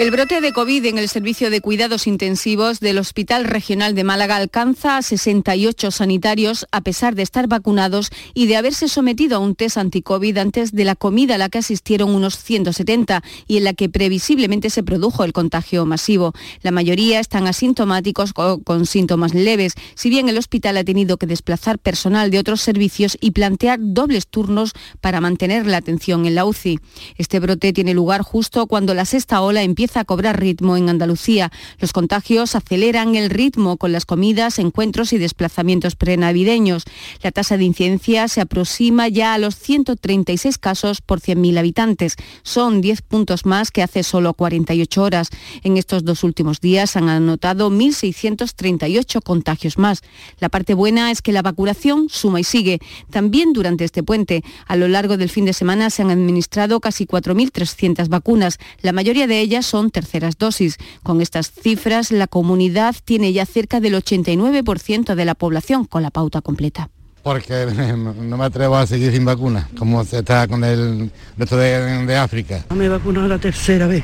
El brote de COVID en el servicio de cuidados intensivos del Hospital Regional de Málaga alcanza a 68 sanitarios a pesar de estar vacunados y de haberse sometido a un test anti-COVID antes de la comida a la que asistieron unos 170 y en la que previsiblemente se produjo el contagio masivo. La mayoría están asintomáticos o con síntomas leves, si bien el hospital ha tenido que desplazar personal de otros servicios y plantear dobles turnos para mantener la atención en la UCI. Este brote tiene lugar justo cuando la sexta ola empieza a cobrar ritmo en Andalucía. Los contagios aceleran el ritmo con las comidas, encuentros y desplazamientos prenavideños. La tasa de incidencia se aproxima ya a los 136 casos por 100.000 habitantes. Son 10 puntos más que hace solo 48 horas. En estos dos últimos días han anotado 1.638 contagios más. La parte buena es que la vacunación suma y sigue. También durante este puente, a lo largo del fin de semana se han administrado casi 4.300 vacunas. La mayoría de ellas son terceras dosis. Con estas cifras, la comunidad tiene ya cerca del 89% de la población con la pauta completa porque no me atrevo a seguir sin vacuna, como se está con el resto de, África. Me he vacunado la tercera vez,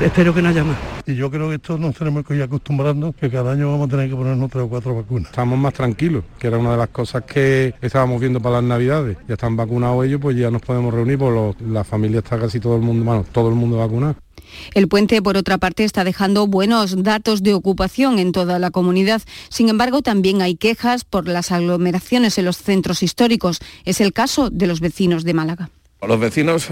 espero que no haya más. Y yo creo que esto nos tenemos que ir acostumbrando, que cada año vamos a tener que ponernos tres o cuatro vacunas. Estamos más tranquilos, que era una de las cosas que estábamos viendo para las navidades. Ya están vacunados ellos, pues ya nos podemos reunir, por pues la familia está casi todo el mundo, bueno, todo el mundo vacunado. El puente, por otra parte, está dejando buenos datos de ocupación en toda la comunidad. Sin embargo, también hay quejas por las aglomeraciones en los centros históricos. Es el caso de los vecinos de Málaga. Los vecinos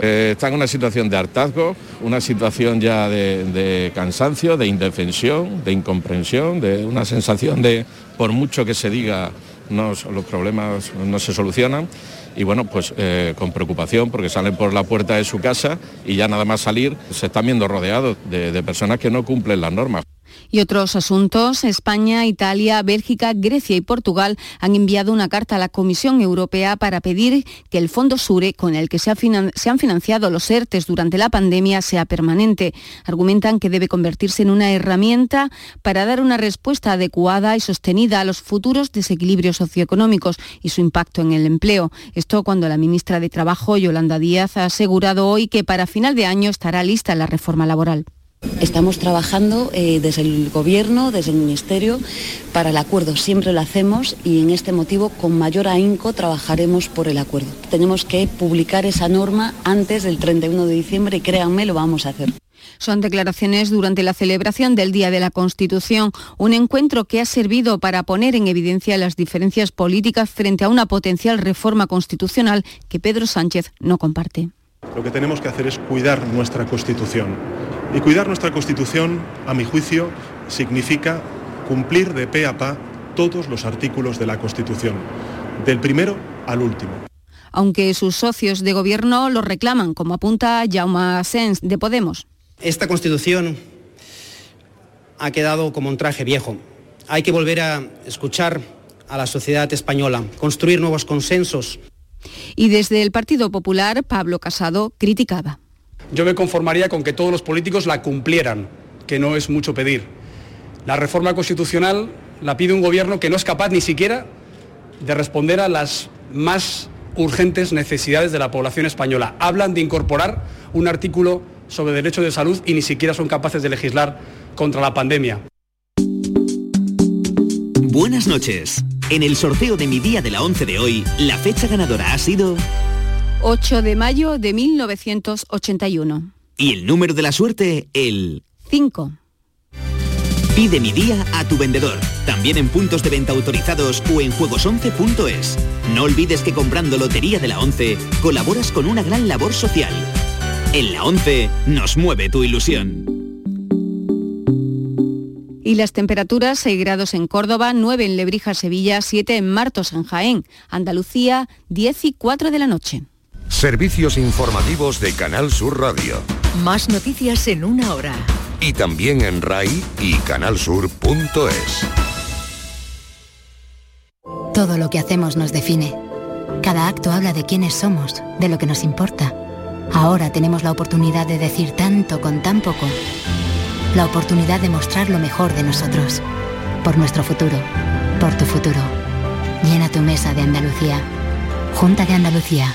eh, están en una situación de hartazgo, una situación ya de, cansancio, de indefensión, de incomprensión, de una sensación de, por mucho que se diga, los problemas no se solucionan y bueno, pues eh, con preocupación porque salen por la puerta de su casa y ya nada más salir se están viendo rodeados de personas que no cumplen las normas. Y otros asuntos, España, Italia, Bélgica, Grecia y Portugal han enviado una carta a la Comisión Europea para pedir que el Fondo Sure, con el que se, han financiado los ERTES durante la pandemia, sea permanente. Argumentan que debe convertirse en una herramienta para dar una respuesta adecuada y sostenida a los futuros desequilibrios socioeconómicos y su impacto en el empleo. Esto cuando la ministra de Trabajo, Yolanda Díaz, ha asegurado hoy que para final de año estará lista la reforma laboral. Estamos trabajando eh, desde el Gobierno, desde el Ministerio, para el acuerdo. Siempre lo hacemos y en este motivo con mayor ahínco trabajaremos por el acuerdo. Tenemos que publicar esa norma antes del 31 de diciembre y créanme, lo vamos a hacer. Son declaraciones durante la celebración del Día de la Constitución, un encuentro que ha servido para poner en evidencia las diferencias políticas frente a una potencial reforma constitucional que Pedro Sánchez no comparte. Lo que tenemos que hacer es cuidar nuestra Constitución y cuidar nuestra Constitución, a mi juicio, significa cumplir de pe a pa todos los artículos de la Constitución, del primero al último. Aunque sus socios de gobierno lo reclaman, como apunta Jaume Sens de Podemos. Esta Constitución ha quedado como un traje viejo. Hay que volver a escuchar a la sociedad española, construir nuevos consensos. Y desde el Partido Popular, Pablo Casado criticaba. Yo me conformaría con que todos los políticos la cumplieran, que no es mucho pedir. La reforma constitucional la pide un gobierno que no es capaz ni siquiera de responder a las más urgentes necesidades de la población española. Hablan de incorporar un artículo sobre derecho de salud y ni siquiera son capaces de legislar contra la pandemia. Buenas noches. En el sorteo de mi día de la 11 de hoy, la fecha ganadora ha sido 8 de mayo de 1981. Y el número de la suerte, el 5. Pide mi día a tu vendedor, también en puntos de venta autorizados o en juegos11.es. No olvides que comprando Lotería de la 11 colaboras con una gran labor social. En la 11 nos mueve tu ilusión. Y las temperaturas 6 grados en Córdoba, 9 en Lebrija, Sevilla, 7 en Martos, en Jaén, Andalucía, 10 y 4 de la noche. Servicios informativos de Canal Sur Radio. Más noticias en una hora. Y también en RAI y canalsur.es. Todo lo que hacemos nos define. Cada acto habla de quiénes somos, de lo que nos importa. Ahora tenemos la oportunidad de decir tanto con tan poco. La oportunidad de mostrar lo mejor de nosotros. Por nuestro futuro. Por tu futuro. Llena tu mesa de Andalucía Junta de Andalucía.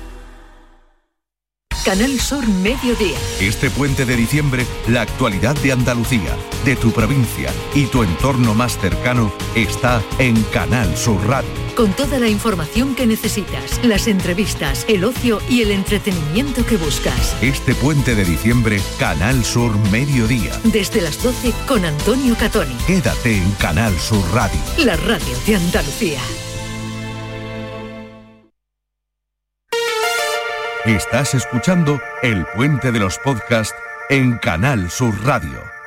Canal Sur Mediodía. Este puente de diciembre, la actualidad de Andalucía, de tu provincia y tu entorno más cercano está en Canal Sur Radio. Con toda la información que necesitas, las entrevistas, el ocio y el entretenimiento que buscas. Este puente de diciembre, Canal Sur Mediodía. Desde las 12 con Antonio Catoni. Quédate en Canal Sur Radio. La radio de Andalucía. Estás escuchando El Puente de los Podcasts en Canal Sur Radio.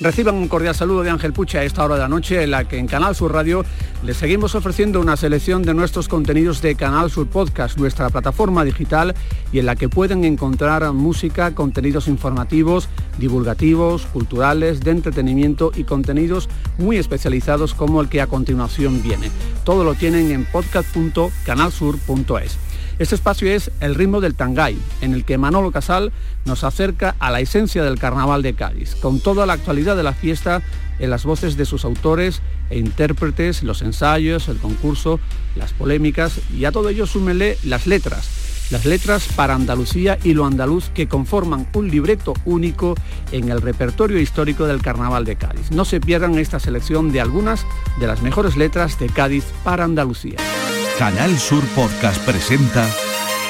Reciban un cordial saludo de Ángel Pucha a esta hora de la noche en la que en Canal Sur Radio les seguimos ofreciendo una selección de nuestros contenidos de Canal Sur Podcast, nuestra plataforma digital y en la que pueden encontrar música, contenidos informativos, divulgativos, culturales, de entretenimiento y contenidos muy especializados como el que a continuación viene. Todo lo tienen en podcast.canalsur.es. Este espacio es El ritmo del Tangay, en el que Manolo Casal nos acerca a la esencia del carnaval de Cádiz, con toda la actualidad de la fiesta en las voces de sus autores e intérpretes, los ensayos, el concurso, las polémicas y a todo ello súmele las letras. Las letras para Andalucía y lo andaluz que conforman un libreto único en el repertorio histórico del Carnaval de Cádiz. No se pierdan esta selección de algunas de las mejores letras de Cádiz para Andalucía. Canal Sur Podcast presenta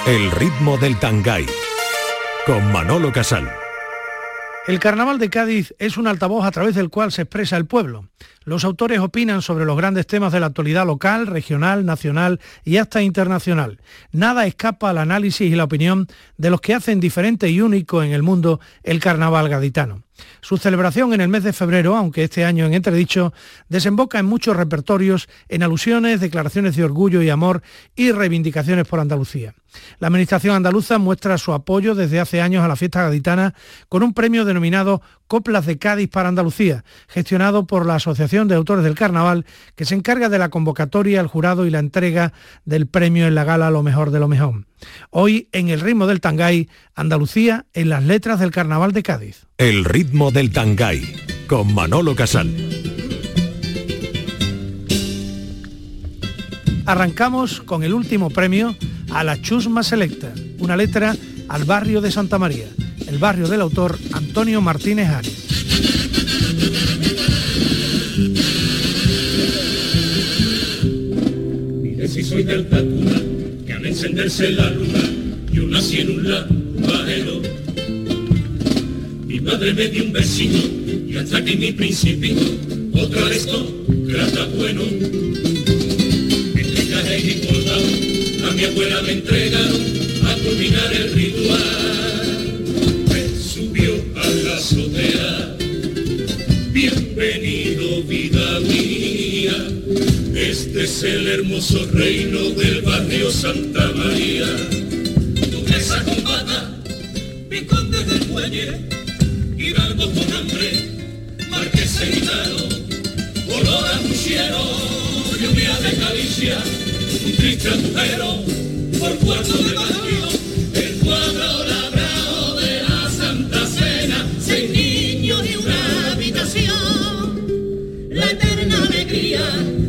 El ritmo del Tangay con Manolo Casal. El Carnaval de Cádiz es un altavoz a través del cual se expresa el pueblo. Los autores opinan sobre los grandes temas de la actualidad local, regional, nacional y hasta internacional. Nada escapa al análisis y la opinión de los que hacen diferente y único en el mundo el carnaval gaditano. Su celebración en el mes de febrero, aunque este año en entredicho, desemboca en muchos repertorios, en alusiones, declaraciones de orgullo y amor y reivindicaciones por Andalucía. La Administración andaluza muestra su apoyo desde hace años a la fiesta gaditana con un premio denominado Coplas de Cádiz para Andalucía, gestionado por la Asociación de Autores del Carnaval, que se encarga de la convocatoria, el jurado y la entrega del premio en la gala Lo Mejor de lo Mejor. Hoy, en el ritmo del Tangay, Andalucía en las letras del Carnaval de Cádiz. El ritmo del Tangay, con Manolo Casal. Arrancamos con el último premio a la Chusma Selecta, una letra al barrio de Santa María, el barrio del autor Antonio Martínez Arias. Mire si soy del Tatuna, que al encenderse la luna, yo nací en un lavadero. Mi madre me dio un vecino y hasta aquí mi principito, otro aristócrata bueno. Entre caja mi abuela me entregaron a culminar el ritual. Me subió a la azotea, bienvenido vida mía. Este es el hermoso reino del barrio Santa María. Duquesa con bata, piconde del muelle, hidalgo con hambre, marqués gitano, olor a puchero, lluvia de calicia, un agujero, por cuarto de barrio, el cuadro labrado de la Santa Cena, seis niños y una habitación, la eterna alegría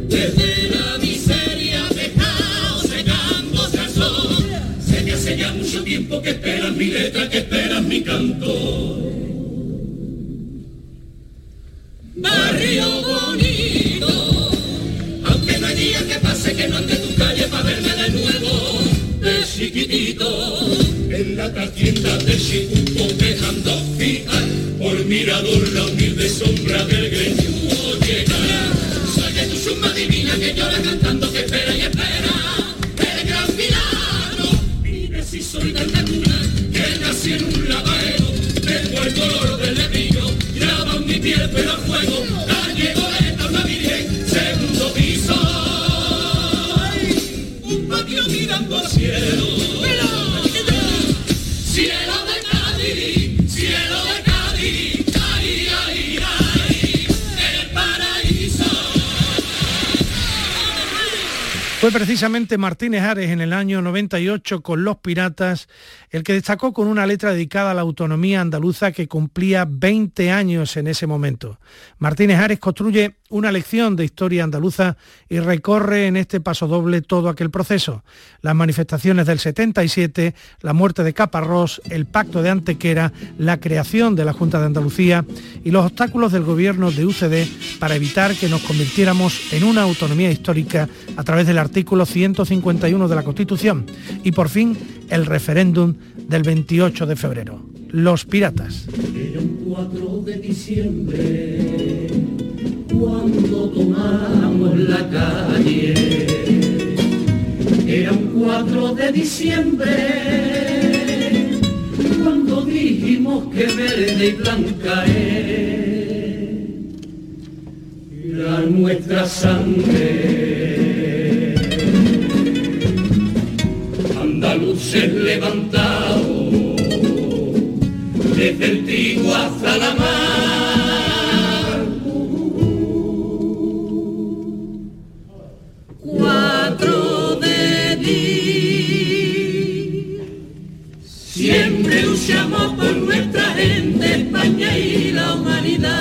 desde la miseria dejado secándose al sol. Sé que hace ya mucho tiempo que esperan mi letra, que esperan mi canto. Barrio bonito, aunque no hay día que pase que no ande en la trastienda de Chicuco dejando fijar por mirador la humilde sombra del greñudo llegar. Soy tu suma divina que llora cantando que espera y espera el gran milagro. Mire si soy de la cuna que nací en un lavadero, tengo el color del lebrillo, graba mi piel pero a fuego, Precisamente Martínez Ares en el año 98 con Los Piratas el que destacó con una letra dedicada a la autonomía andaluza que cumplía 20 años en ese momento. Martínez Ares construye una lección de historia andaluza y recorre en este paso doble todo aquel proceso. Las manifestaciones del 77, la muerte de Caparrós, el pacto de Antequera, la creación de la Junta de Andalucía y los obstáculos del gobierno de UCD para evitar que nos convirtiéramos en una autonomía histórica a través del artículo 151 de la Constitución y por fin el referéndum del 28 de febrero. Los piratas. cuando tomamos la calle. Era un 4 de diciembre, cuando dijimos que verde y blanca era nuestra sangre. Andaluces levantados, desde el trigo hasta la mar luchamos por nuestra gente, España y la humanidad.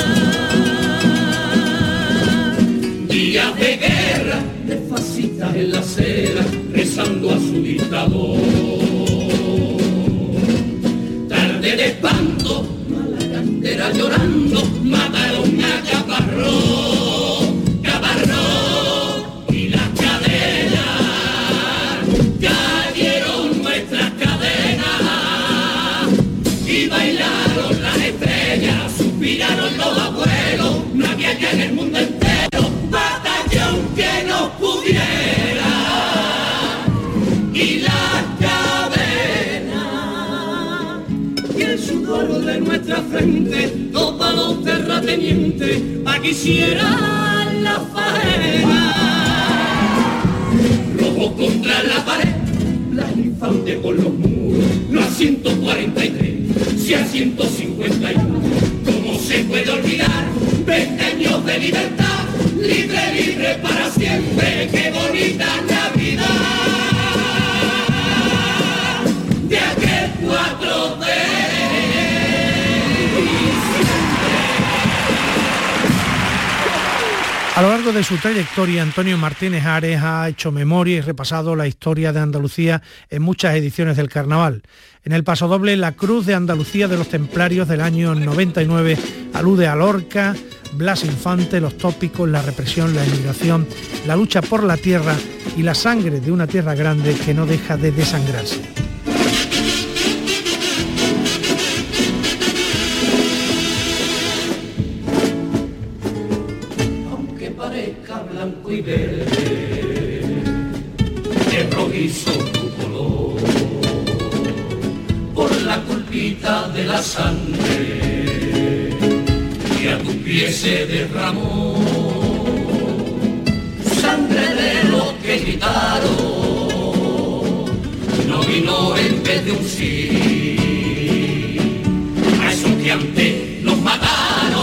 Días de guerra, de fascistas en la acera, rezando a su dictador. Llorando, nuestra frente, todos los terratenientes, pa' quisiera la faena. Rojo contra la pared, la infante por los muros, no a 143, si a 151, ¿cómo se puede olvidar? 20 años de libertad, libre, libre para siempre, qué bonita de su trayectoria, Antonio Martínez Ares ha hecho memoria y repasado la historia de Andalucía en muchas ediciones del carnaval. En el paso doble, la Cruz de Andalucía de los Templarios del año 99 alude a Lorca, Blas Infante, los tópicos, la represión, la emigración, la lucha por la tierra y la sangre de una tierra grande que no deja de desangrarse. Sangre a tu pie se derramó sangre de los que gritaron, no vino en vez de un sí, a esos que antes nos mataron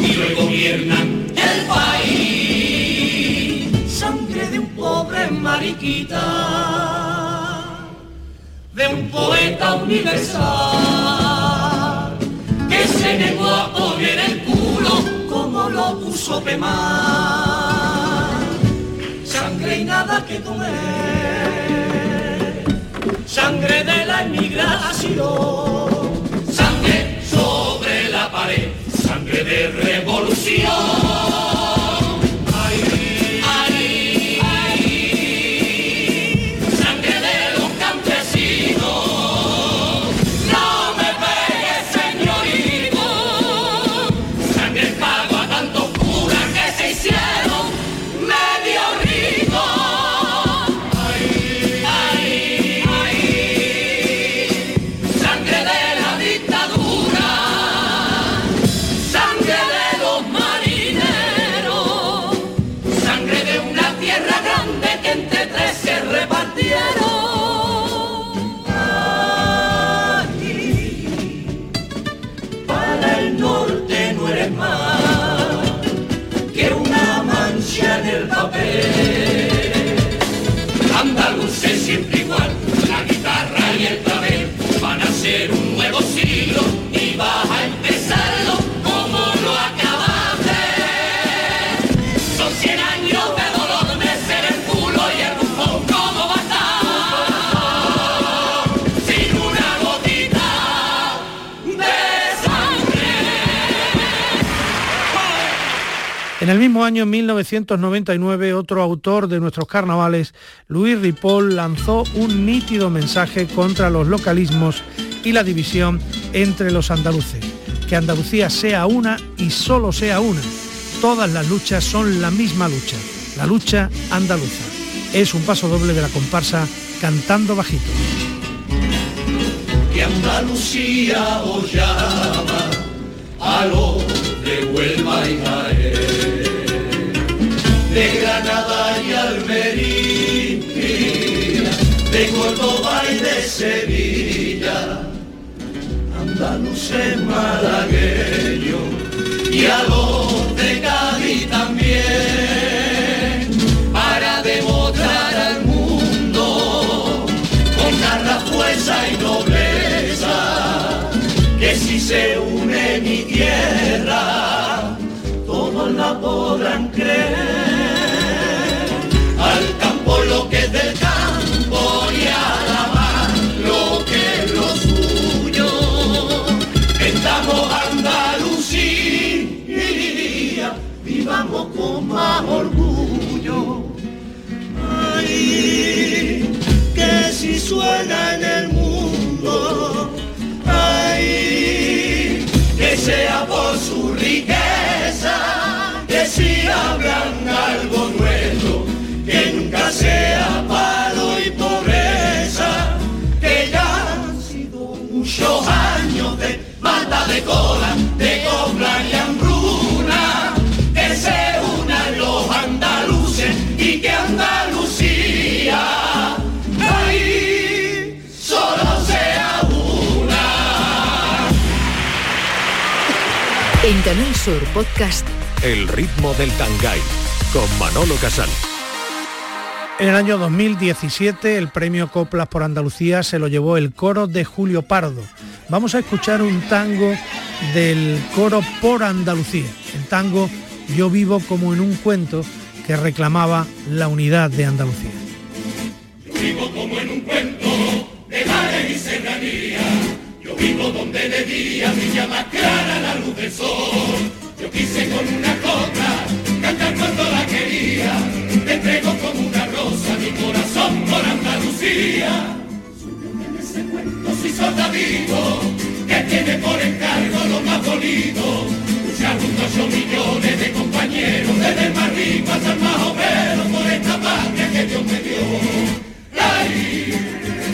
y hoy gobiernan el país, sangre de un pobre mariquita, de un poeta universal se negó a poner el culo como lo puso Pemar. Sangre y nada que comer, sangre de la inmigración, sangre sobre la pared, sangre de revolución. En el mismo año, 1999, otro autor de nuestros carnavales, Luis Ripoll, lanzó un nítido mensaje contra los localismos y la división entre los andaluces. Que Andalucía sea una y solo sea una. Todas las luchas son la misma lucha, la lucha andaluza. Es un paso doble de la comparsa Cantando Bajito. Que Andalucía os llama a de Huelva y Jaén de Granada y Almería, de Córdoba y de Sevilla, andaluces malagueño y a los de Cádiz también, para demostrar al mundo con garra, fuerza y nobleza, que si se une mi tierra, todos la podrán creer lo que es del campo y a la mar lo que es lo suyo. Estamos Andalucía, vivamos con más orgullo. Ay, que si suena en el de cola, de cobra y hambruna, que se unan los andaluces y que Andalucía, ahí solo sea una. En Canal Sur Podcast, El ritmo del Tangay con Manolo Casal. En el año 2017 el premio Coplas por Andalucía se lo llevó el coro de Julio Pardo. Vamos a escuchar un tango del coro por Andalucía. El tango Yo vivo como en un cuento que reclamaba la unidad de Andalucía. Yo vivo como en un cuento de mares y serranía. Yo vivo donde de día brilla más clara la luz del sol. Yo quise con una copla cantar cuando la quería. Te entrego como una rosa mi corazón por Andalucía. Soldadito que tiene por encargo lo más bonito. Luchar junto a ocho millones de compañeros, desde el más rico hasta el más obrero, por esta patria que Dios me dio. ¡Ay!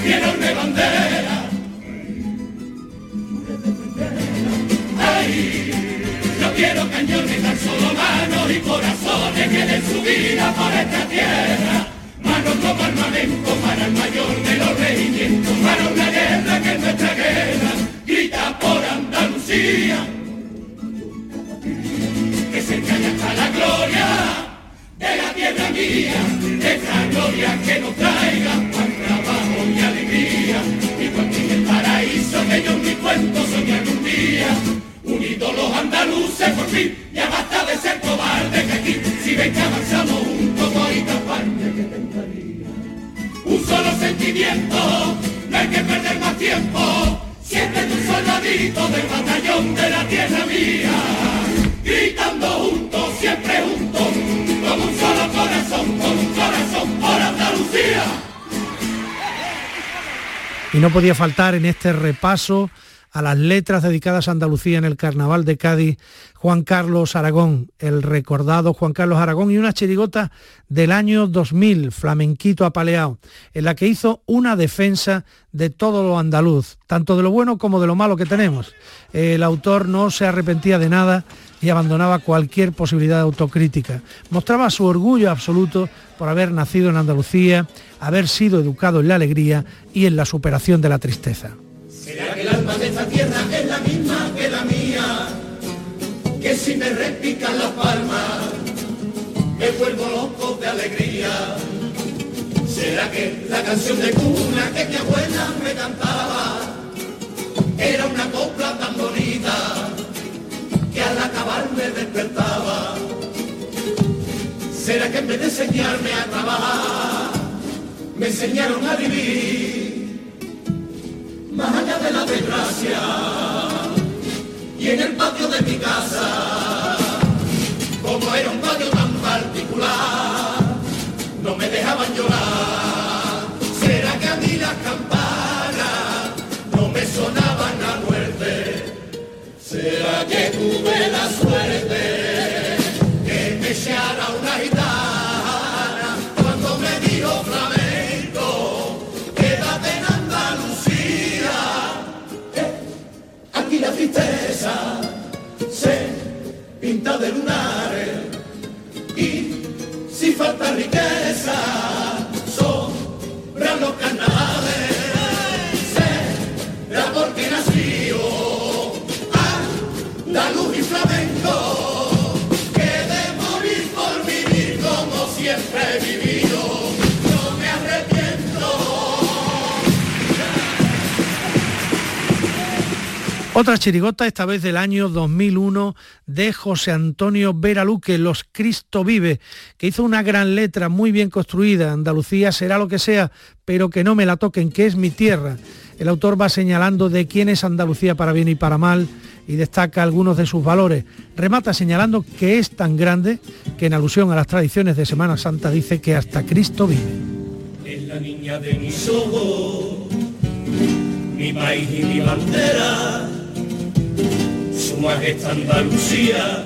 Mi enorme bandera. ¡Ay! Yo quiero cañones, tan solo manos y corazones que den su vida por esta tierra. Como armamento para el mayor de los regimientos, para una guerra que es nuestra guerra. Grita por Andalucía. Que se calle hasta la gloria de la tierra mía, esa gloria que nos traiga más trabajo y alegría. Igual que en el paraíso que yo en mi cuento soñé algún día. Unidos los andaluces por fin, ya basta de ser cobardes que aquí, si ven que avanzamos juntos, solo sentimiento, no hay que perder más tiempo, siéntete un soldadito del batallón de la tierra mía, gritando juntos, siempre juntos, como un solo corazón, con un corazón por Andalucía. Y no podía faltar en este repaso a las letras dedicadas a Andalucía en el Carnaval de Cádiz, Juan Carlos Aragón, el recordado Juan Carlos Aragón, y una chirigota del año 2000, Flamenquito Apaleado, en la que hizo una defensa de todo lo andaluz, tanto de lo bueno como de lo malo que tenemos. El autor no se arrepentía de nada y abandonaba cualquier posibilidad de autocrítica. Mostraba su orgullo absoluto por haber nacido en Andalucía, haber sido educado en la alegría y en la superación de la tristeza. ¿Será que el alma de esta tierra es la misma? Que si me repican las palmas, me vuelvo loco de alegría. ¿Será que la canción de cuna que mi abuela me cantaba era una copla tan bonita que al acabar me despertaba? ¿Será que en vez de enseñarme a trabajar, me enseñaron a vivir? más allá de la desgracia y en el patio de mi casa de lunares. Y si falta riqueza, sobran Otra chirigota, esta vez del año 2001, de José Antonio Vera Luque, Los Cristo Vive, que hizo una gran letra muy bien construida, Andalucía será lo que sea, pero que no me la toquen, que es mi tierra. El autor va señalando de quién es Andalucía para bien y para mal y destaca algunos de sus valores. Remata señalando que es tan grande que en alusión a las tradiciones de Semana Santa dice que hasta Cristo vive. Es la niña de mis ojos, mi país y mi bandera, majestad Andalucía,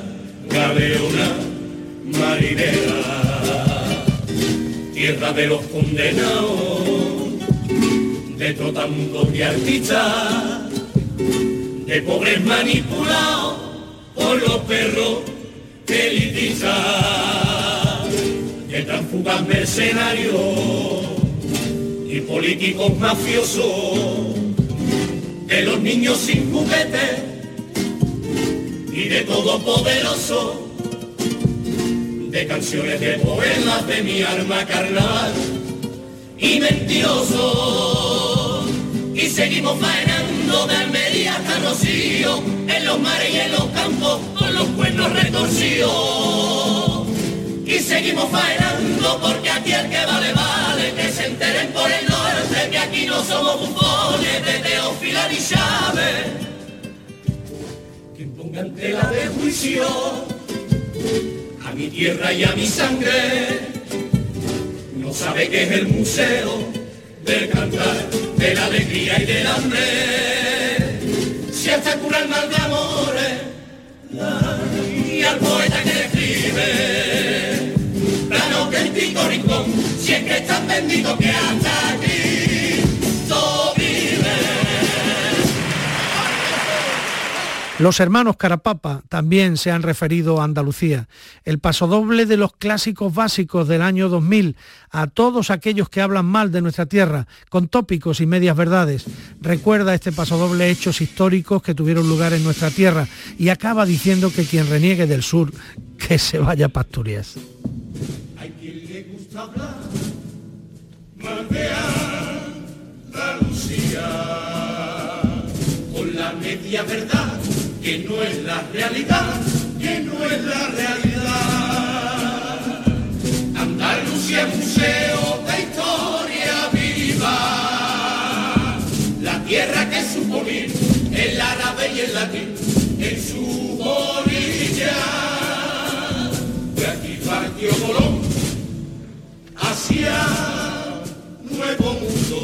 galeona marinera, tierra de los condenados, de trotamundos y artistas, de pobres manipulados por los perros elitistas, de transfugas mercenarios y políticos mafiosos, de los niños sin juguetes y de todo poderoso, de canciones de poemas de mi arma carnaval y mentiroso. Y seguimos faenando de Almería hasta Rocío, en los mares y en los campos, con los cuernos retorcidos. Y seguimos faenando porque aquí el que vale vale, que se enteren por el norte, que aquí no somos bufones de Teófila ni Chávez. En tela de juicio a mi tierra y a mi sangre, no sabe que es el museo del cantar, de la alegría y del hambre. Si hasta cura el mal de amores, y al poeta que escribe, plano que el rincón, si es que es tan bendito que hasta Los hermanos Carapapa también se han referido a Andalucía. El pasodoble de los clásicos básicos del año 2000 a todos aquellos que hablan mal de nuestra tierra, con tópicos y medias verdades. Recuerda este pasodoble hechos históricos que tuvieron lugar en nuestra tierra y acaba diciendo que quien reniegue del sur, que se vaya a Pasturias. Hay quien le gusta hablar Andalucía con la media verdad que no es la realidad, que no es la realidad. Andalucía es museo de historia viva, la tierra que supo unir el árabe y el latín en su orilla. De aquí partió Colón hacia nuevo mundo.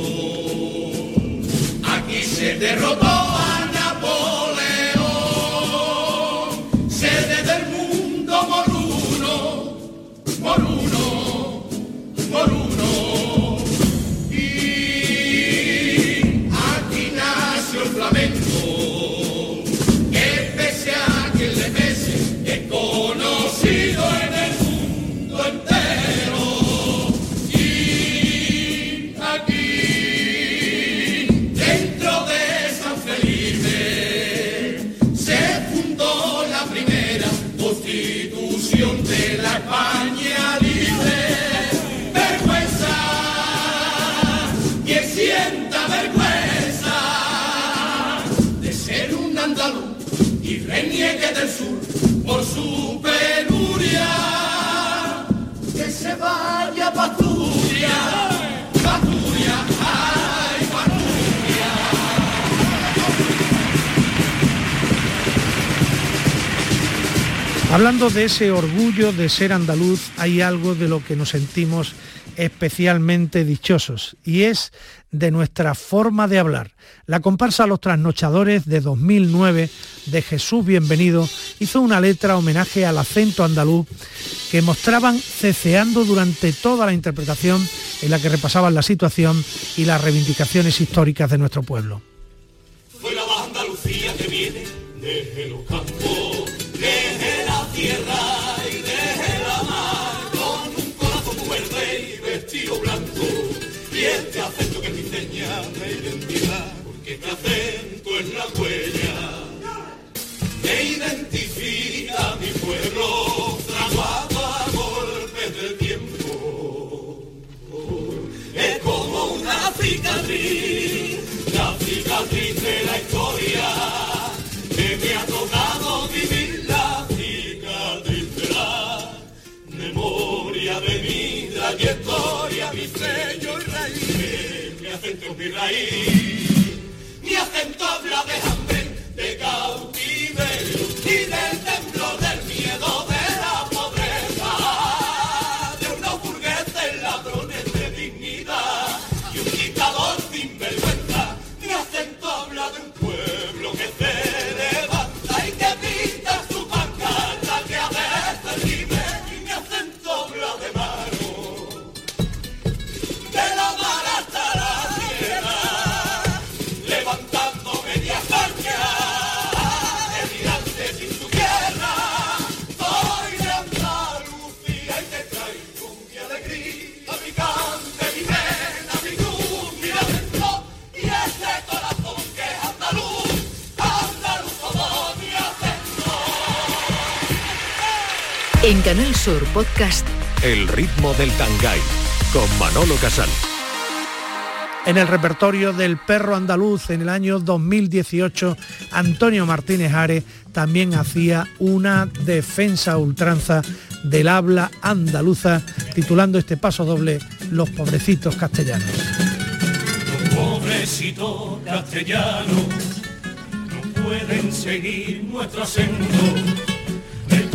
Aquí se derrotó Hablando de ese orgullo de ser andaluz, hay algo de lo que nos sentimos especialmente dichosos y es de nuestra forma de hablar. La comparsa Los Trasnochadores de 2009 de Jesús Bienvenido hizo una letra homenaje al acento andaluz que mostraban ceceando durante toda la interpretación en la que repasaban la situación y las reivindicaciones históricas de nuestro pueblo. La Andalucía que viene la historia que me ha tocado vivir la cicatriz la memoria de mi trayectoria, mi sello y raíz, mi acento, mi raíz. Mi acento habla de hambre, Sur Podcast El ritmo del Tangay con Manolo Casal. En el repertorio del perro andaluz en el año 2018, Antonio Martínez Ares también hacía una defensa a ultranza del habla andaluza, titulando este paso doble Los pobrecitos castellanos. Pobrecito castellano, no pueden seguir nuestro acento,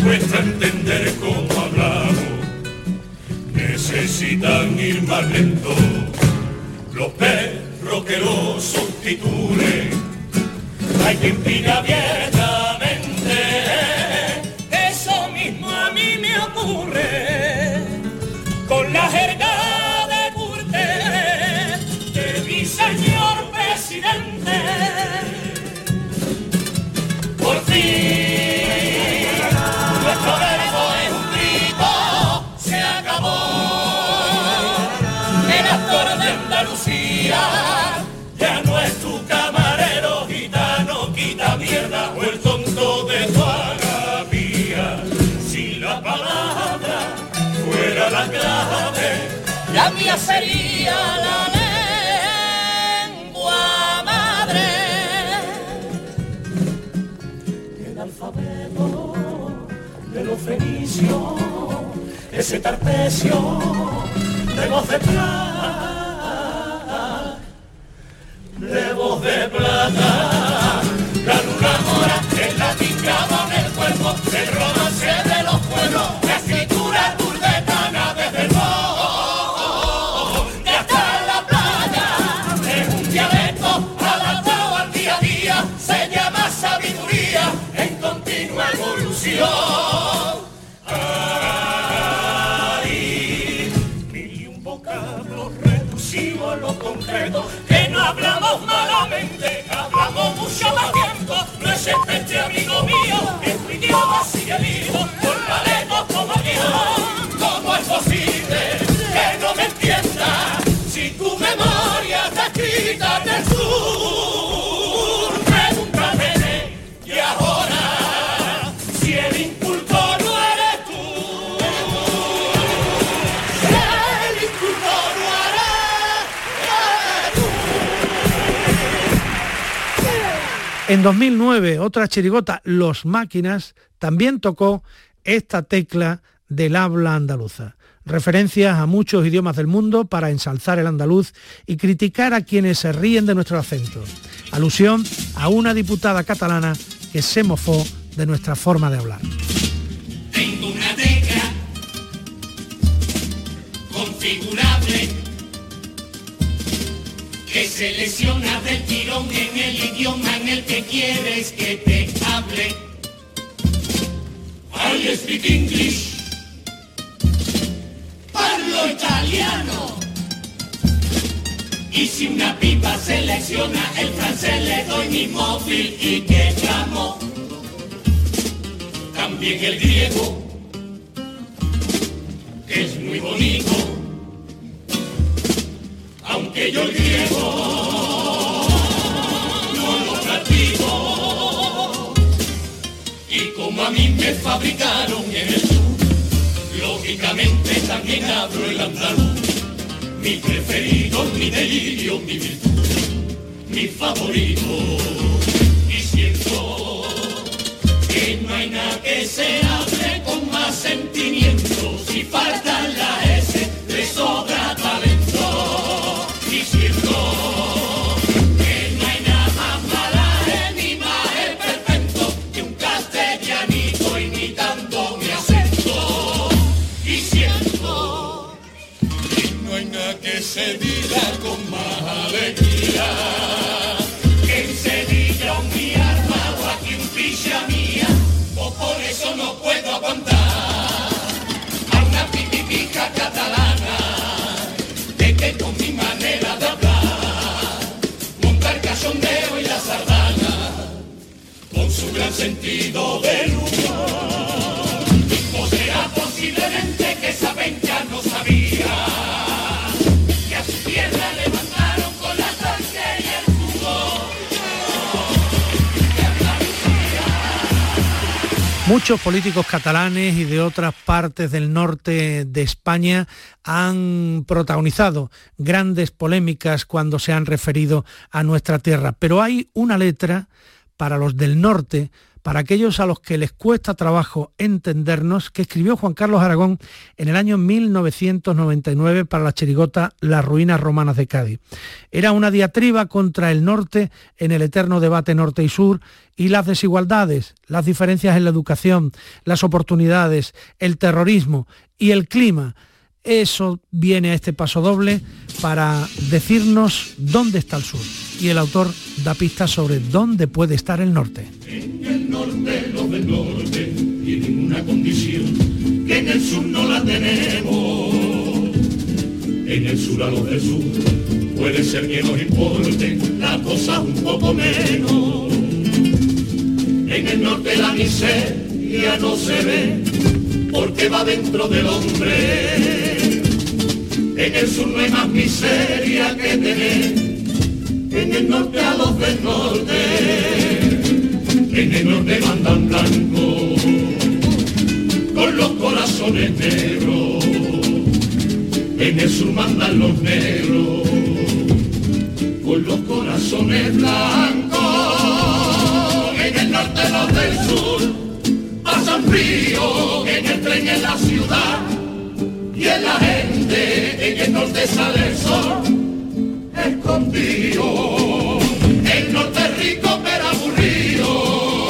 cuesta entender cómo hablamos, necesitan ir más lento, los perros que los sustituyen, hay quien pida abiertamente, mía sería la lengua madre. El alfabeto de los fenicios, ese tarpecio de voz de plata, de voz de plata, la luna mora, en el cuerpo, hablamos malamente, hablamos mucho más tiempo, no es este amigo mío, es tu idioma sigue vivo, En 2009, otra chirigota, Los Máquinas, también tocó esta tecla del habla andaluza. Referencias a muchos idiomas del mundo para ensalzar el andaluz y criticar a quienes se ríen de nuestro acento. Alusión a una diputada catalana que se mofó de nuestra forma de hablar. Selecciona del tirón en el idioma en el que quieres que te hable. I speak English. Parlo italiano. Y si una pipa selecciona el francés le doy mi móvil y que llamo. También el griego, que es muy bonito que yo griego no lo practico. Y como a mí me fabricaron en el sur, lógicamente también abro el andaluz. Mi preferido, mi delirio, mi virtud, mi favorito. Y siento que no hay nada que se hable con más sentimientos y falta la en Sevilla mi arma o aquí un picha mía, o por eso no puedo aguantar a una pipipica catalana, de que con mi manera de hablar, montar cachondeo y la sardana, con su gran sentido del humor. Muchos políticos catalanes y de otras partes del norte de España han protagonizado grandes polémicas cuando se han referido a nuestra tierra, pero hay una letra para los del norte, para aquellos a los que les cuesta trabajo entendernos, que escribió Juan Carlos Aragón en el año 1999 para la chirigota Las ruinas romanas de Cádiz. Era una diatriba contra el norte en el eterno debate norte y sur y las desigualdades, las diferencias en la educación, las oportunidades, el terrorismo y el clima. Eso viene a este paso doble para decirnos dónde está el sur. Y el autor da pistas sobre dónde puede estar el norte. En el norte los del norte tienen una condición que en el sur no la tenemos. En el sur a los del sur puede ser que nos importe la cosa un poco menos. En el norte la miseria no se ve porque va dentro del hombre. En el sur no hay más miseria que tener. En el norte a los del norte. En el norte mandan blanco, con los corazones negros, en el sur mandan los negros, con los corazones blancos, en el norte los del sur, pasan frío, en el tren en la ciudad, y en la gente, el norte sale el sol, escondido, el norte es rico pero aburrido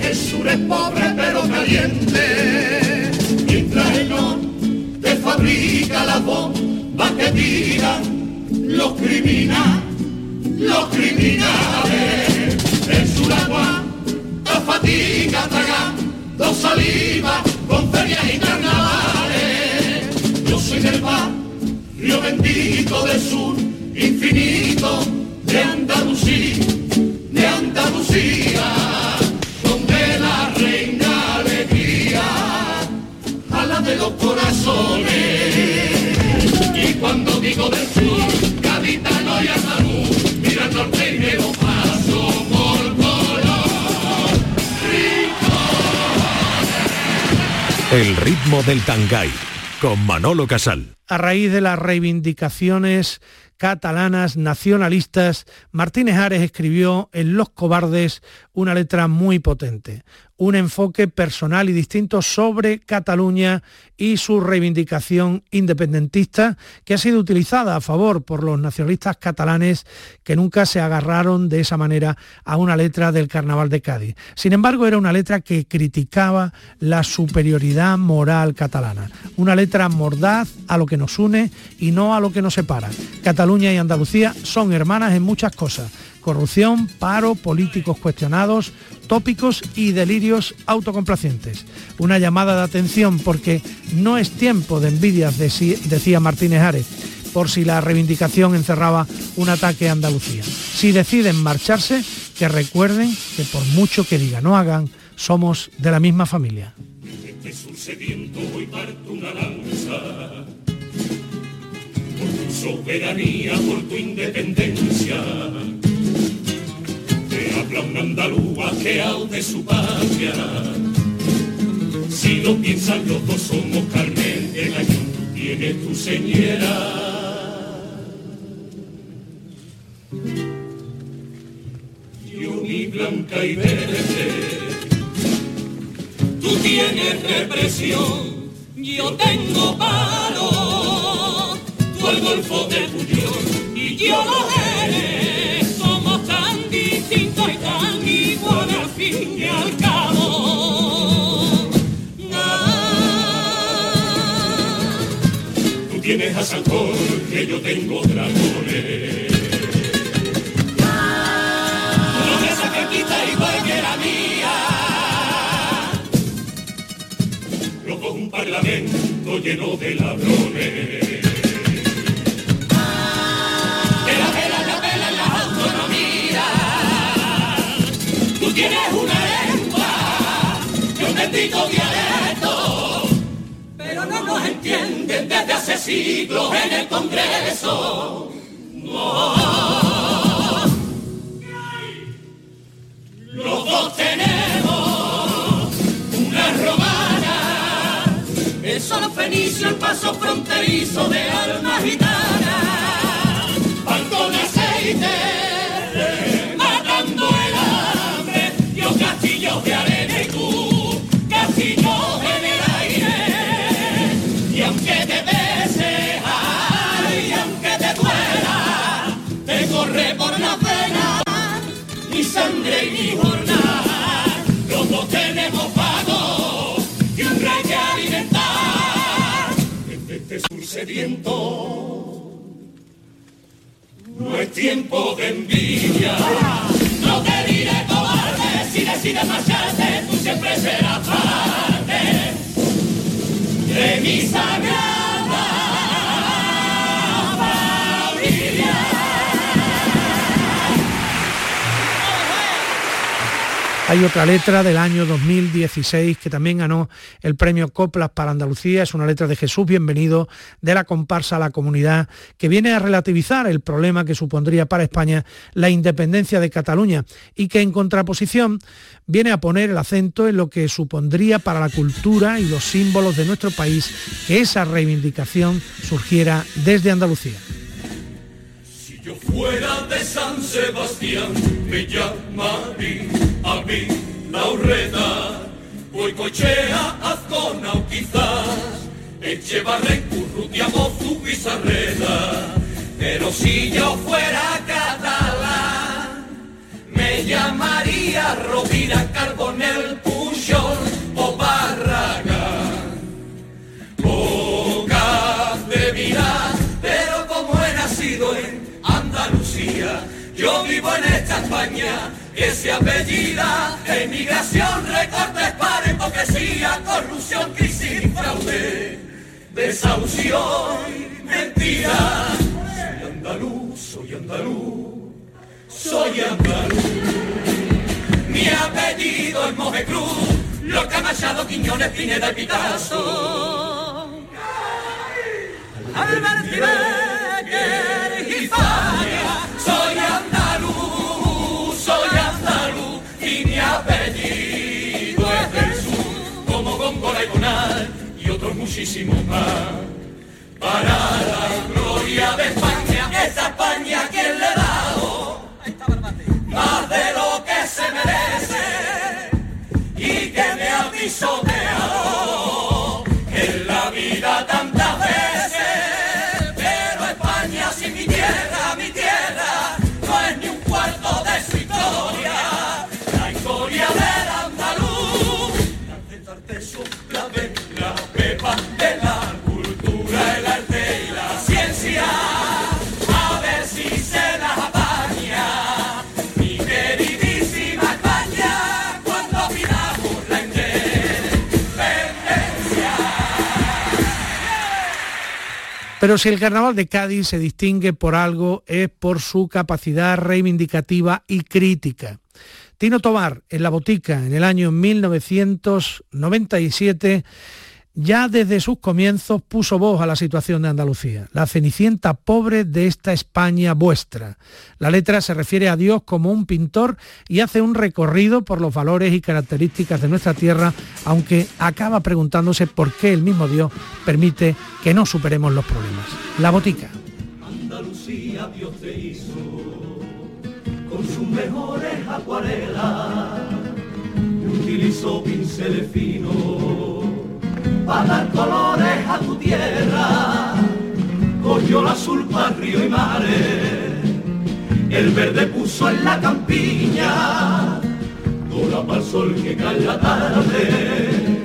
el sur es pobre pero caliente. Mientras el norte fabrica la bomba que tiran los criminales, los criminales. El sur aguanta fatiga tragando saliva con ferias y carnavales. Barrio bendito del sur infinito de Andalucía, de Andalucía donde la reina alegría ala de los corazones. Y cuando digo del sur, gaditano y andaluz, mira al norte y me lo paso por color. El ritmo del Tangay con Manolo Casal. A raíz de las reivindicaciones catalanas nacionalistas, Martínez Ares escribió en Los Cobardes una letra muy potente, un enfoque personal y distinto sobre Cataluña y su reivindicación independentista que ha sido utilizada a favor por los nacionalistas catalanes que nunca se agarraron de esa manera a una letra del Carnaval de Cádiz. Sin embargo, era una letra que criticaba la superioridad moral catalana, una letra mordaz a lo que nos une y no a lo que nos separa. Cataluña y Andalucía son hermanas en muchas cosas corrupción, paro, políticos cuestionados, tópicos y delirios autocomplacientes. Una llamada de atención porque no es tiempo de envidias, decía Martínez Ares, por si la reivindicación encerraba un ataque a Andalucía. Si deciden marcharse, que recuerden que por mucho que digan no hagan, somos de la misma familia. Habla un andalúa que al de su patria. Si lo piensan los dos somos Carmen, el año tú tienes tu señera. Yo mi blanca y verde, tú tienes represión, yo tengo paro, tú el golfo de Puyol y yo lo eres, tienes a San Jorge, yo tengo dragones. No me saques quita igual que la mía. Los dos un parlamento lleno de ladrones. Tienes una lengua un bendito dialecto, pero no nos entienden desde hace siglos en el Congreso. No. Los dos tenemos una romana, el solo fenicio, el paso fronterizo de alma gitana, pan con aceite, sangre y ni jornada. Los dos tenemos pago y un rey que alimentar. Desde este sur sediento, no es tiempo de envidia. No te diré cobarde si decides marcharte, tú siempre serás parte de mi sagrada Hay otra letra del año 2016 que también ganó el premio Coplas para Andalucía. Es una letra de Jesús Bienvenido de la comparsa a la comunidad que viene a relativizar el problema que supondría para España la independencia de Cataluña y que en contraposición viene a poner el acento en lo que supondría para la cultura y los símbolos de nuestro país que esa reivindicación surgiera desde Andalucía. Si yo fuera de San Sebastián, me llamaría a mí la urreta. Voy cochea, azcona o quizás Echevarren, Currutia, Mozu, Pizarreta. Pero si yo fuera catalán, me llamaría Rovira, Carbonel, Pujol o Barragán. O Capdevila, pero como he nacido en Andalucía, yo vivo en esta España que se apellida emigración, recortes, paro, hipocresía, corrupción, crisis y fraude, desahucio y mentira. Soy andaluz, soy andaluz, soy andaluz. Mi apellido es Mojecruz, Lorca, Machado, Quiñones, Pineda y Picasso. Albert apellido es del sur, como Góngora y Bonal y otros muchísimos más. Para la gloria de España, esa España quien le ha dado más de lo que se merece y que me ha pisoteado Pero si el carnaval de Cádiz se distingue por algo es por su capacidad reivindicativa y crítica. Tino Tobar, en La Botica, en el año 1997, ya desde sus comienzos puso voz a la situación de Andalucía, la cenicienta pobre de esta España vuestra. La letra se refiere a Dios como un pintor y hace un recorrido por los valores y características de nuestra tierra, aunque acaba preguntándose por qué el mismo Dios permite que no superemos los problemas. La botica. Andalucía Dios te hizo con sus mejores acuarelas utilizó pinceles finos para dar colores a tu tierra. Cogió el azul para río y mares, el verde puso en la campiña, dura para el sol que cae la tarde,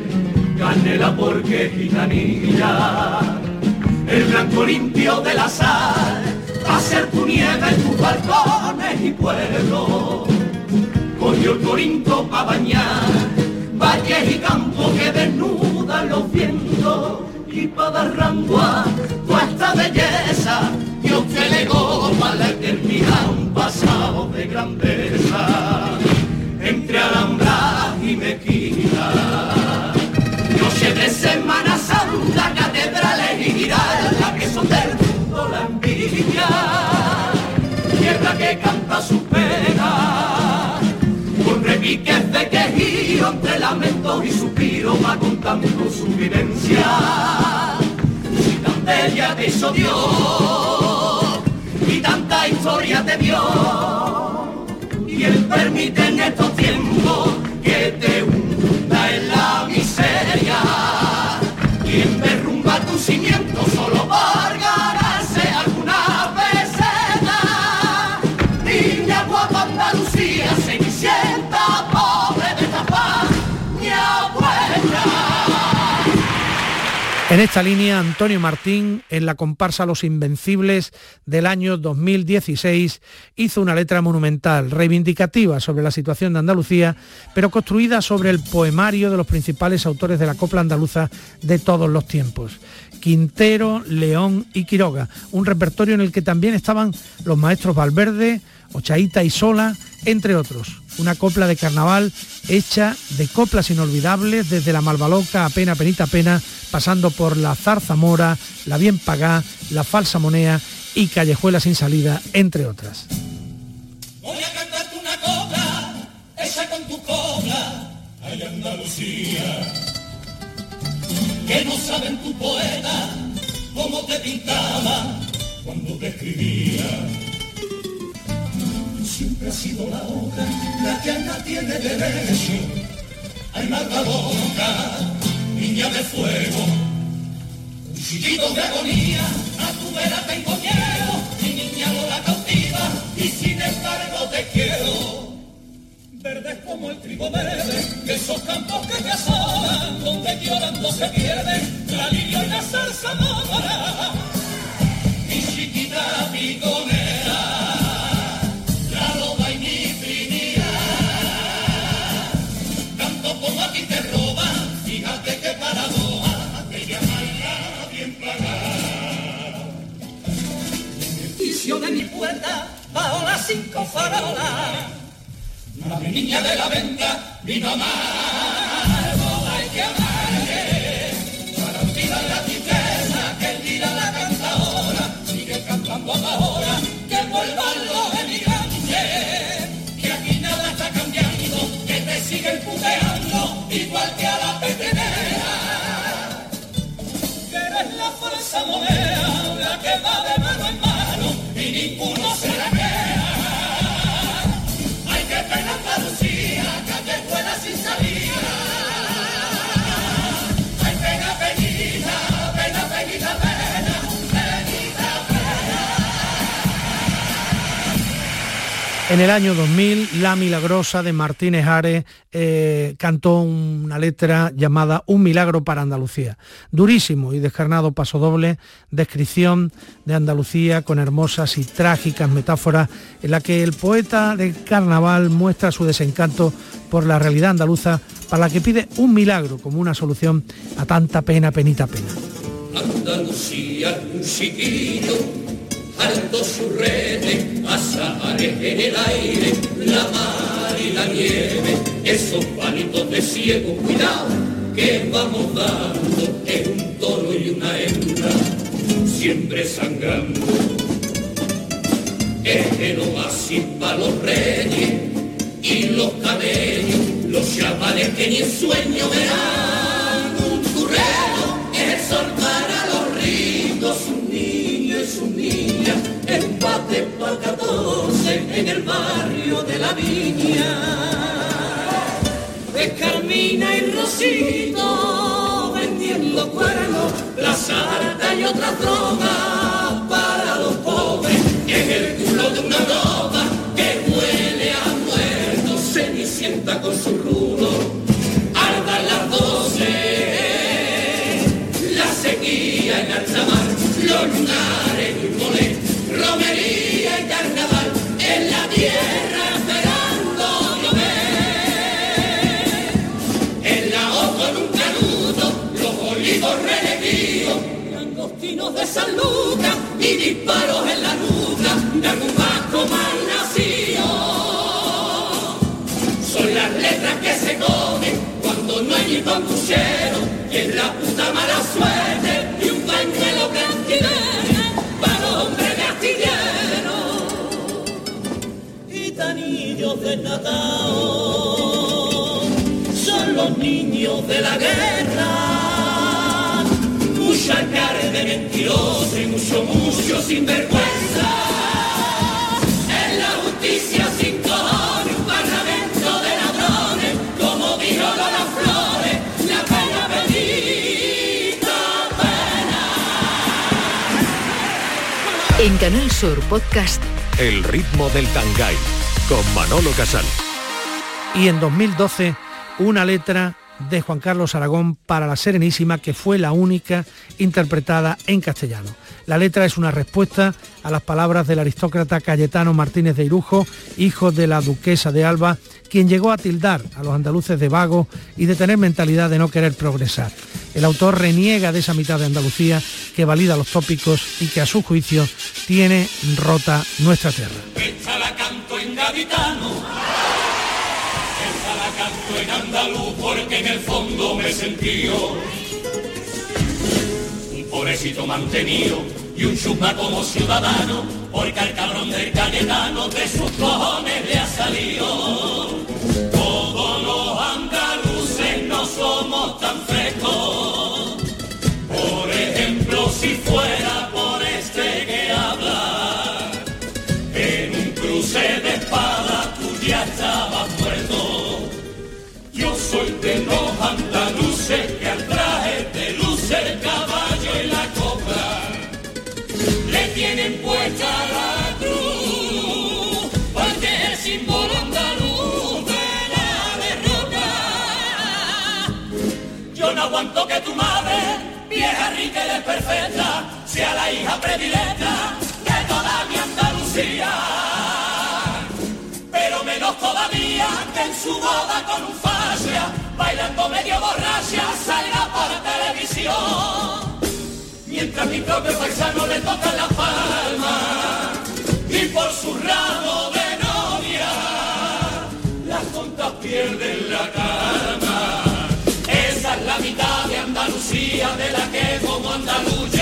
canela porque gitanilla, el blanco limpio de la sal, va ser tu nieve en tus balcones y pueblos. Cogió el corinto para bañar, valles y campos que desnudan los vientos y para dar rango a toda esta belleza. Dios te legó para la eternidad un pasado de grandeza. Entre Alhambra y Mezquita noche de Semana Santa catedrales y giraldas que son del mundo la envidia. Tierra que canta su pena con repiques de quejío entre lamentos y suspiros va contando su vivencia. Si tan bella te hizo y tanta historia te dio, y Él permite en estos tiempos que te hunda en la miseria. Quien derrumba tu cimiento solo por En esta línea, Antonio Martín, en la comparsa Los Invencibles del año 2016, hizo una letra monumental, reivindicativa sobre la situación de Andalucía, pero construida sobre el poemario de los principales autores de la copla andaluza de todos los tiempos. Quintero, León y Quiroga, un repertorio en el que también estaban los maestros Valverde, Ochaíta y Sola, entre otros. Una copla de carnaval hecha de coplas inolvidables desde la Malvaloca a Pena Penita Pena, pasando por la Zarzamora, la Bien Pagá, la Falsa Monea y Callejuela sin salida, entre otras. Voy a cantarte una copla, esa con tu copla, ay Andalucía. Que no saben tu poeta cómo te pintaba cuando te escribía. Siempre ha sido la otra la que Ana tiene derecho. Ay boca, niña de fuego, un chiquito de agonía, a tu vera tengo miedo, mi niña no la cautiva, y sin embargo te quiero. Verdes como el trigo verde, de esos campos que te asolan, donde llorando se pierden la lirio y la salsa mora. Mi chiquita la De mi puerta, bajo las cinco farolas. La niña de la venta, mi mamá, En el año 2000, La Milagrosa de Martínez Ares eh, cantó una letra llamada Un milagro para Andalucía. Durísimo y descarnado paso doble, descripción de Andalucía con hermosas y trágicas metáforas en la que el poeta de carnaval muestra su desencanto por la realidad andaluza para la que pide un milagro como una solución a tanta pena, penita, pena. Alto su rete, azahares en el aire, la mar y la nieve, esos palitos de ciego, cuidado, que vamos dando es un toro y una hembra, siempre sangrando. Es el oasis para los reyes y los camellos, los chavales que ni en sueño verán. Un es el sol niñas, empate para 14 en el barrio de la viña. De Carmina y Rosito vendiendo cuernos, la sarta y otra drogas para los pobres en el culo de una ropa que huele a muerto, cenicienta con su rulo, arda las doce, la sequía en alta mar, romería y carnaval en la tierra esperando llover. En la hoja en un los olivos reneguidos, langostinos de San Lucas y disparos en la nuca de algún vasco mal nacido. Son las letras que se comen cuando no hay ni bambuchero y es la puta mala suerte son los niños de la guerra. Mucha cara de mentiroso y mucho, mucho sinvergüenza. En la justicia sin cojones, un parlamento de ladrones, como dijo Lola Flores, la pena bendita En Canal Sur Podcast El ritmo del Tangay con Manolo Casal. y en 2012 una letra de Juan Carlos Aragón para la Serenísima que fue la única interpretada en castellano. La letra es una respuesta a las palabras del aristócrata Cayetano Martínez de Irujo, hijo de la duquesa de Alba, quien llegó a tildar a los andaluces de vagos y de tener mentalidad de no querer progresar. El autor reniega de esa mitad de Andalucía que valida los tópicos y que a su juicio tiene rota nuestra tierra. Gaditano, la canto en andaluz porque en el fondo me sentí un pobrecito mantenido y un chusma como ciudadano porque al cabrón del Cayetano de sus cojones le ha salido. Soy de los andaluces que al traje de luce el caballo y la copla le tienen puesta la cruz, porque es el símbolo andaluz de la derrota. Yo no aguanto que tu madre, vieja rica y desperfecta, sea la hija predilecta de toda mi Andalucía. Todavía que en su boda con un fascia, bailando medio borracha, salga por televisión. Mientras mi propio paisano le toca la palma y por su ramo de novia las tontas pierden la calma. Esa es la mitad de Andalucía de la que como andaluz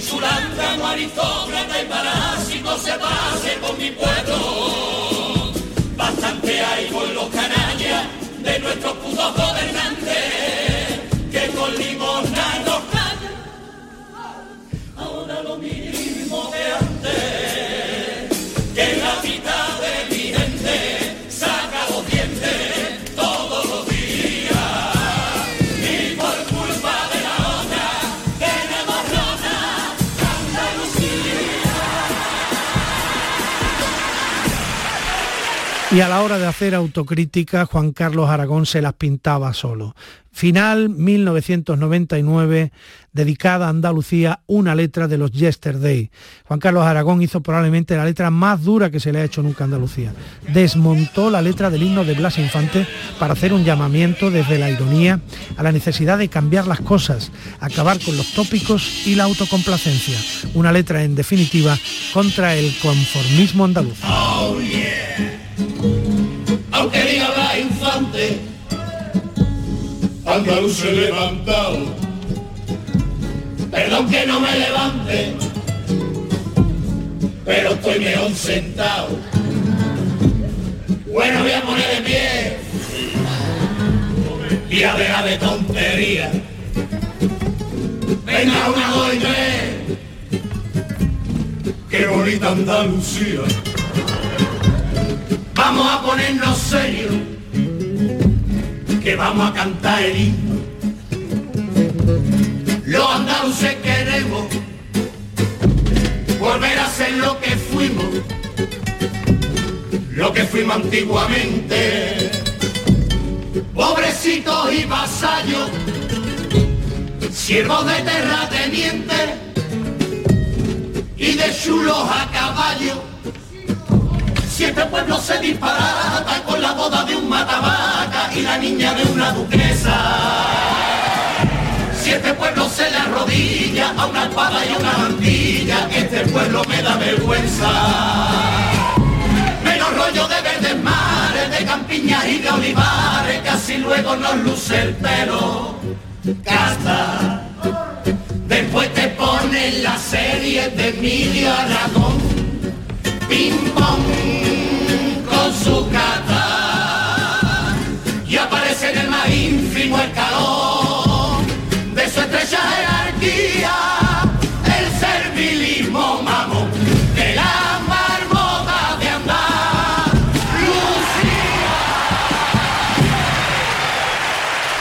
chulángano aristócrata y parásito se pase por mi pueblo. Bastante hay con los canallas de nuestros putos gobernantes Y a la hora de hacer autocrítica, Juan Carlos Aragón se las pintaba solo. Final 1999, dedicada a Andalucía, una letra de los Yesterday. Juan Carlos Aragón hizo probablemente la letra más dura que se le ha hecho nunca a Andalucía. Desmontó la letra del himno de Blas Infante para hacer un llamamiento desde la ironía a la necesidad de cambiar las cosas, acabar con los tópicos y la autocomplacencia. Una letra, en definitiva, contra el conformismo andaluz. Oh yeah. Aunque diga la infante, andaluz levantado. Perdón que no me levante, pero estoy mejor sentado. Bueno, voy a poner de pie y a ver a de tontería. Venga una, dos y tres. Qué bonita Andalucía. Vamos a ponernos serios, que vamos a cantar el himno. Los andaluces queremos volver a ser lo que fuimos, lo que fuimos antiguamente. Pobrecitos y vasallos, siervos de terratenientes y de chulos a caballo. Si este pueblo se disparata con la boda de un matavaca y la niña de una duquesa. Si este pueblo se le arrodilla a una espada y a una mantilla, este pueblo me da vergüenza. Menos rollo de verdes mares, de campiñas y de olivares, casi luego nos luce el pelo. Casta. Después te ponen la serie de Emilio Aragón, Y aparece en el más ínfimo escalón de su estrecha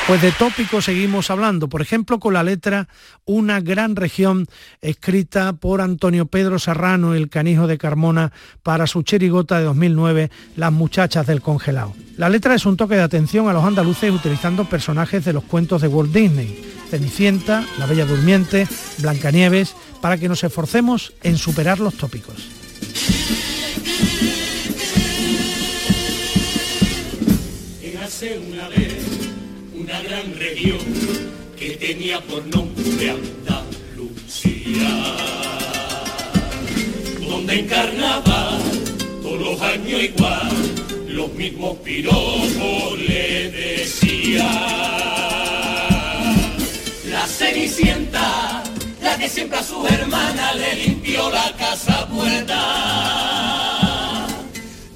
Pues de tópicos seguimos hablando, por ejemplo con la letra Una gran región escrita por Antonio Pedro Serrano, el canijo de Carmona, para su cherigota de 2009, Las muchachas del congelado. La letra es un toque de atención a los andaluces utilizando personajes de los cuentos de Walt Disney, Cenicienta, La Bella Durmiente, Blancanieves, para que nos esforcemos en superar los tópicos. Una gran región que tenía por nombre Andalucía, donde encarnaba todos los años igual, los mismos piropos le decía. La Cenicienta, la que siempre a su hermana le limpió la casa puerta.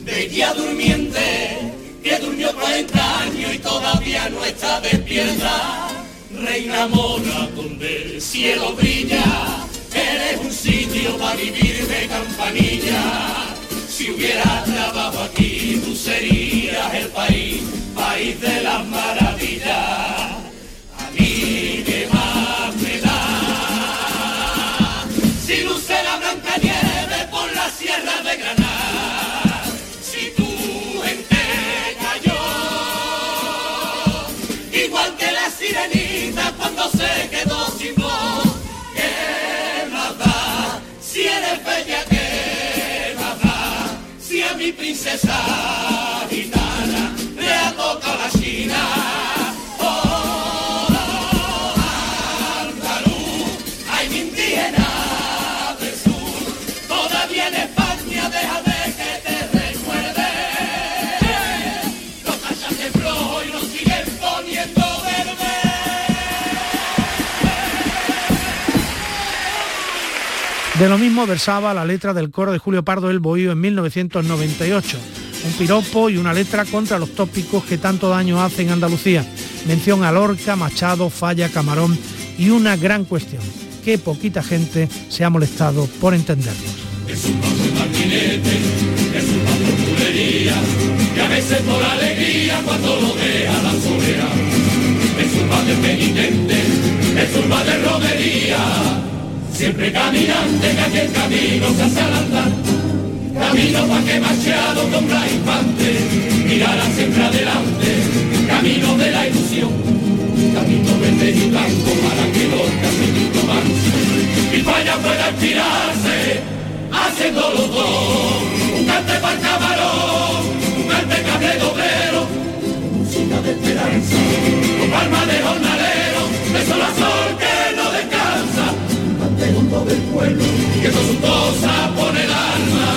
Bella durmiente, que durmió 40 años y todavía no está despierta. Reina mora donde el cielo brilla, eres un sitio para vivir de campanilla. Si hubiera trabajo aquí, tú serías el país, país de las maravillas. A De lo mismo versaba la letra del coro de Julio Pardo El Bohío en 1998. Un piropo y una letra contra los tópicos que tanto daño hacen en Andalucía. Mención a Lorca, Machado, Falla, Camarón y una gran cuestión, que poquita gente se ha molestado por entenderlos. Es un a veces por alegría cuando lo la. Es un penitente, es un siempre caminante que aquel camino se hace al andar. Camino pa' que Machado compra infante, mirará siempre adelante, camino de la ilusión, camino verde y blanco para que los caminitos van. Y Falla pueda estirarse, haciendo los dos, un cante para el camarón, un cante cable obrero, música de esperanza, con palma de jornalero, de sol a sol que del pueblo, que con su cosa pone el alma.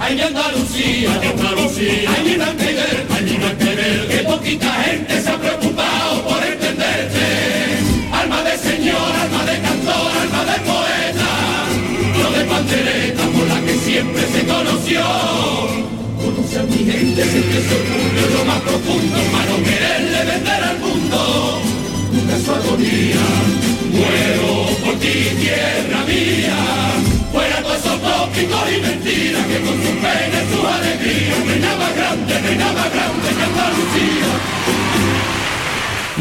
Ay, mi Andalucía, ay, Andalucía, ay, mi que ver, ay, mi que ver, que poquita gente se ha preocupado por entenderte. Alma de señor, alma de cantor, alma de poeta, no de pandereta por la que siempre se conoció. Conoce a mi gente, siente su orgullo lo más profundo, para no quererle vender al mundo nunca su agonía. Muero ti, tierra mía. Fuera todo eso tópico y mentira que con su pena y su alegría reinaba grande, reinaba grande que Andalucía.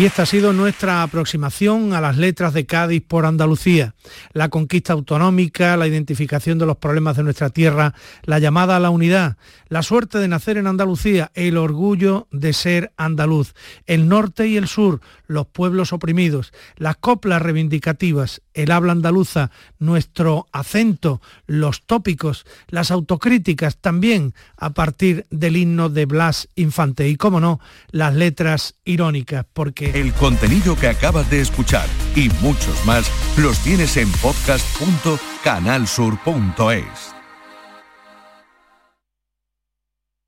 Y esta ha sido nuestra aproximación a las letras de Cádiz por Andalucía. La conquista autonómica, la identificación de los problemas de nuestra tierra, la llamada a la unidad, la suerte de nacer en Andalucía, el orgullo de ser andaluz, el norte y el sur, los pueblos oprimidos, las coplas reivindicativas, el habla andaluza, nuestro acento, los tópicos, las autocríticas también a partir del himno de Blas Infante y, como no, las letras irónicas, porque El contenido que acabas de escuchar y muchos más los tienes en podcast.canalsur.es.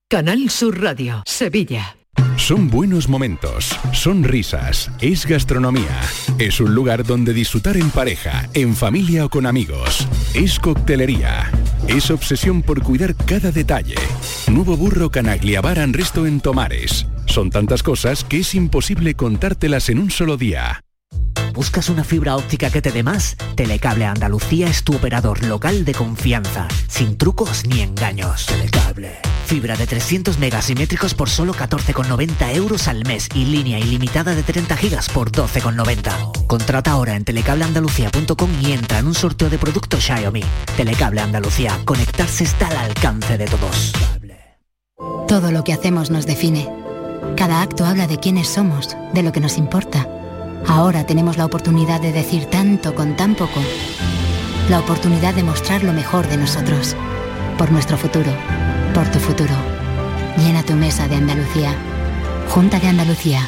Canal Sur Radio, Sevilla. Son buenos momentos, son risas, es gastronomía, es un lugar donde disfrutar en pareja, en familia o con amigos, es coctelería, es obsesión por cuidar cada detalle. Nuevo burro Canagliabaran Resto en Tomares. Son tantas cosas que es imposible contártelas en un solo día. ¿Buscas una fibra óptica que te dé más? Telecable Andalucía es tu operador local de confianza, sin trucos ni engaños. Telecable. Fibra de 300 megasimétricos por solo 14,90 euros al mes y línea ilimitada de 30 gigas por 12,90. Contrata ahora en telecableandalucía.com y entra en un sorteo de productos Xiaomi. Telecable Andalucía, conectarse está al alcance de todos. Todo lo que hacemos nos define. Cada acto habla de quiénes somos, de lo que nos importa. Ahora tenemos la oportunidad de decir tanto con tan poco. La oportunidad de mostrar lo mejor de nosotros. Por nuestro futuro. Por tu futuro. Llena tu mesa de Andalucía. Junta de Andalucía.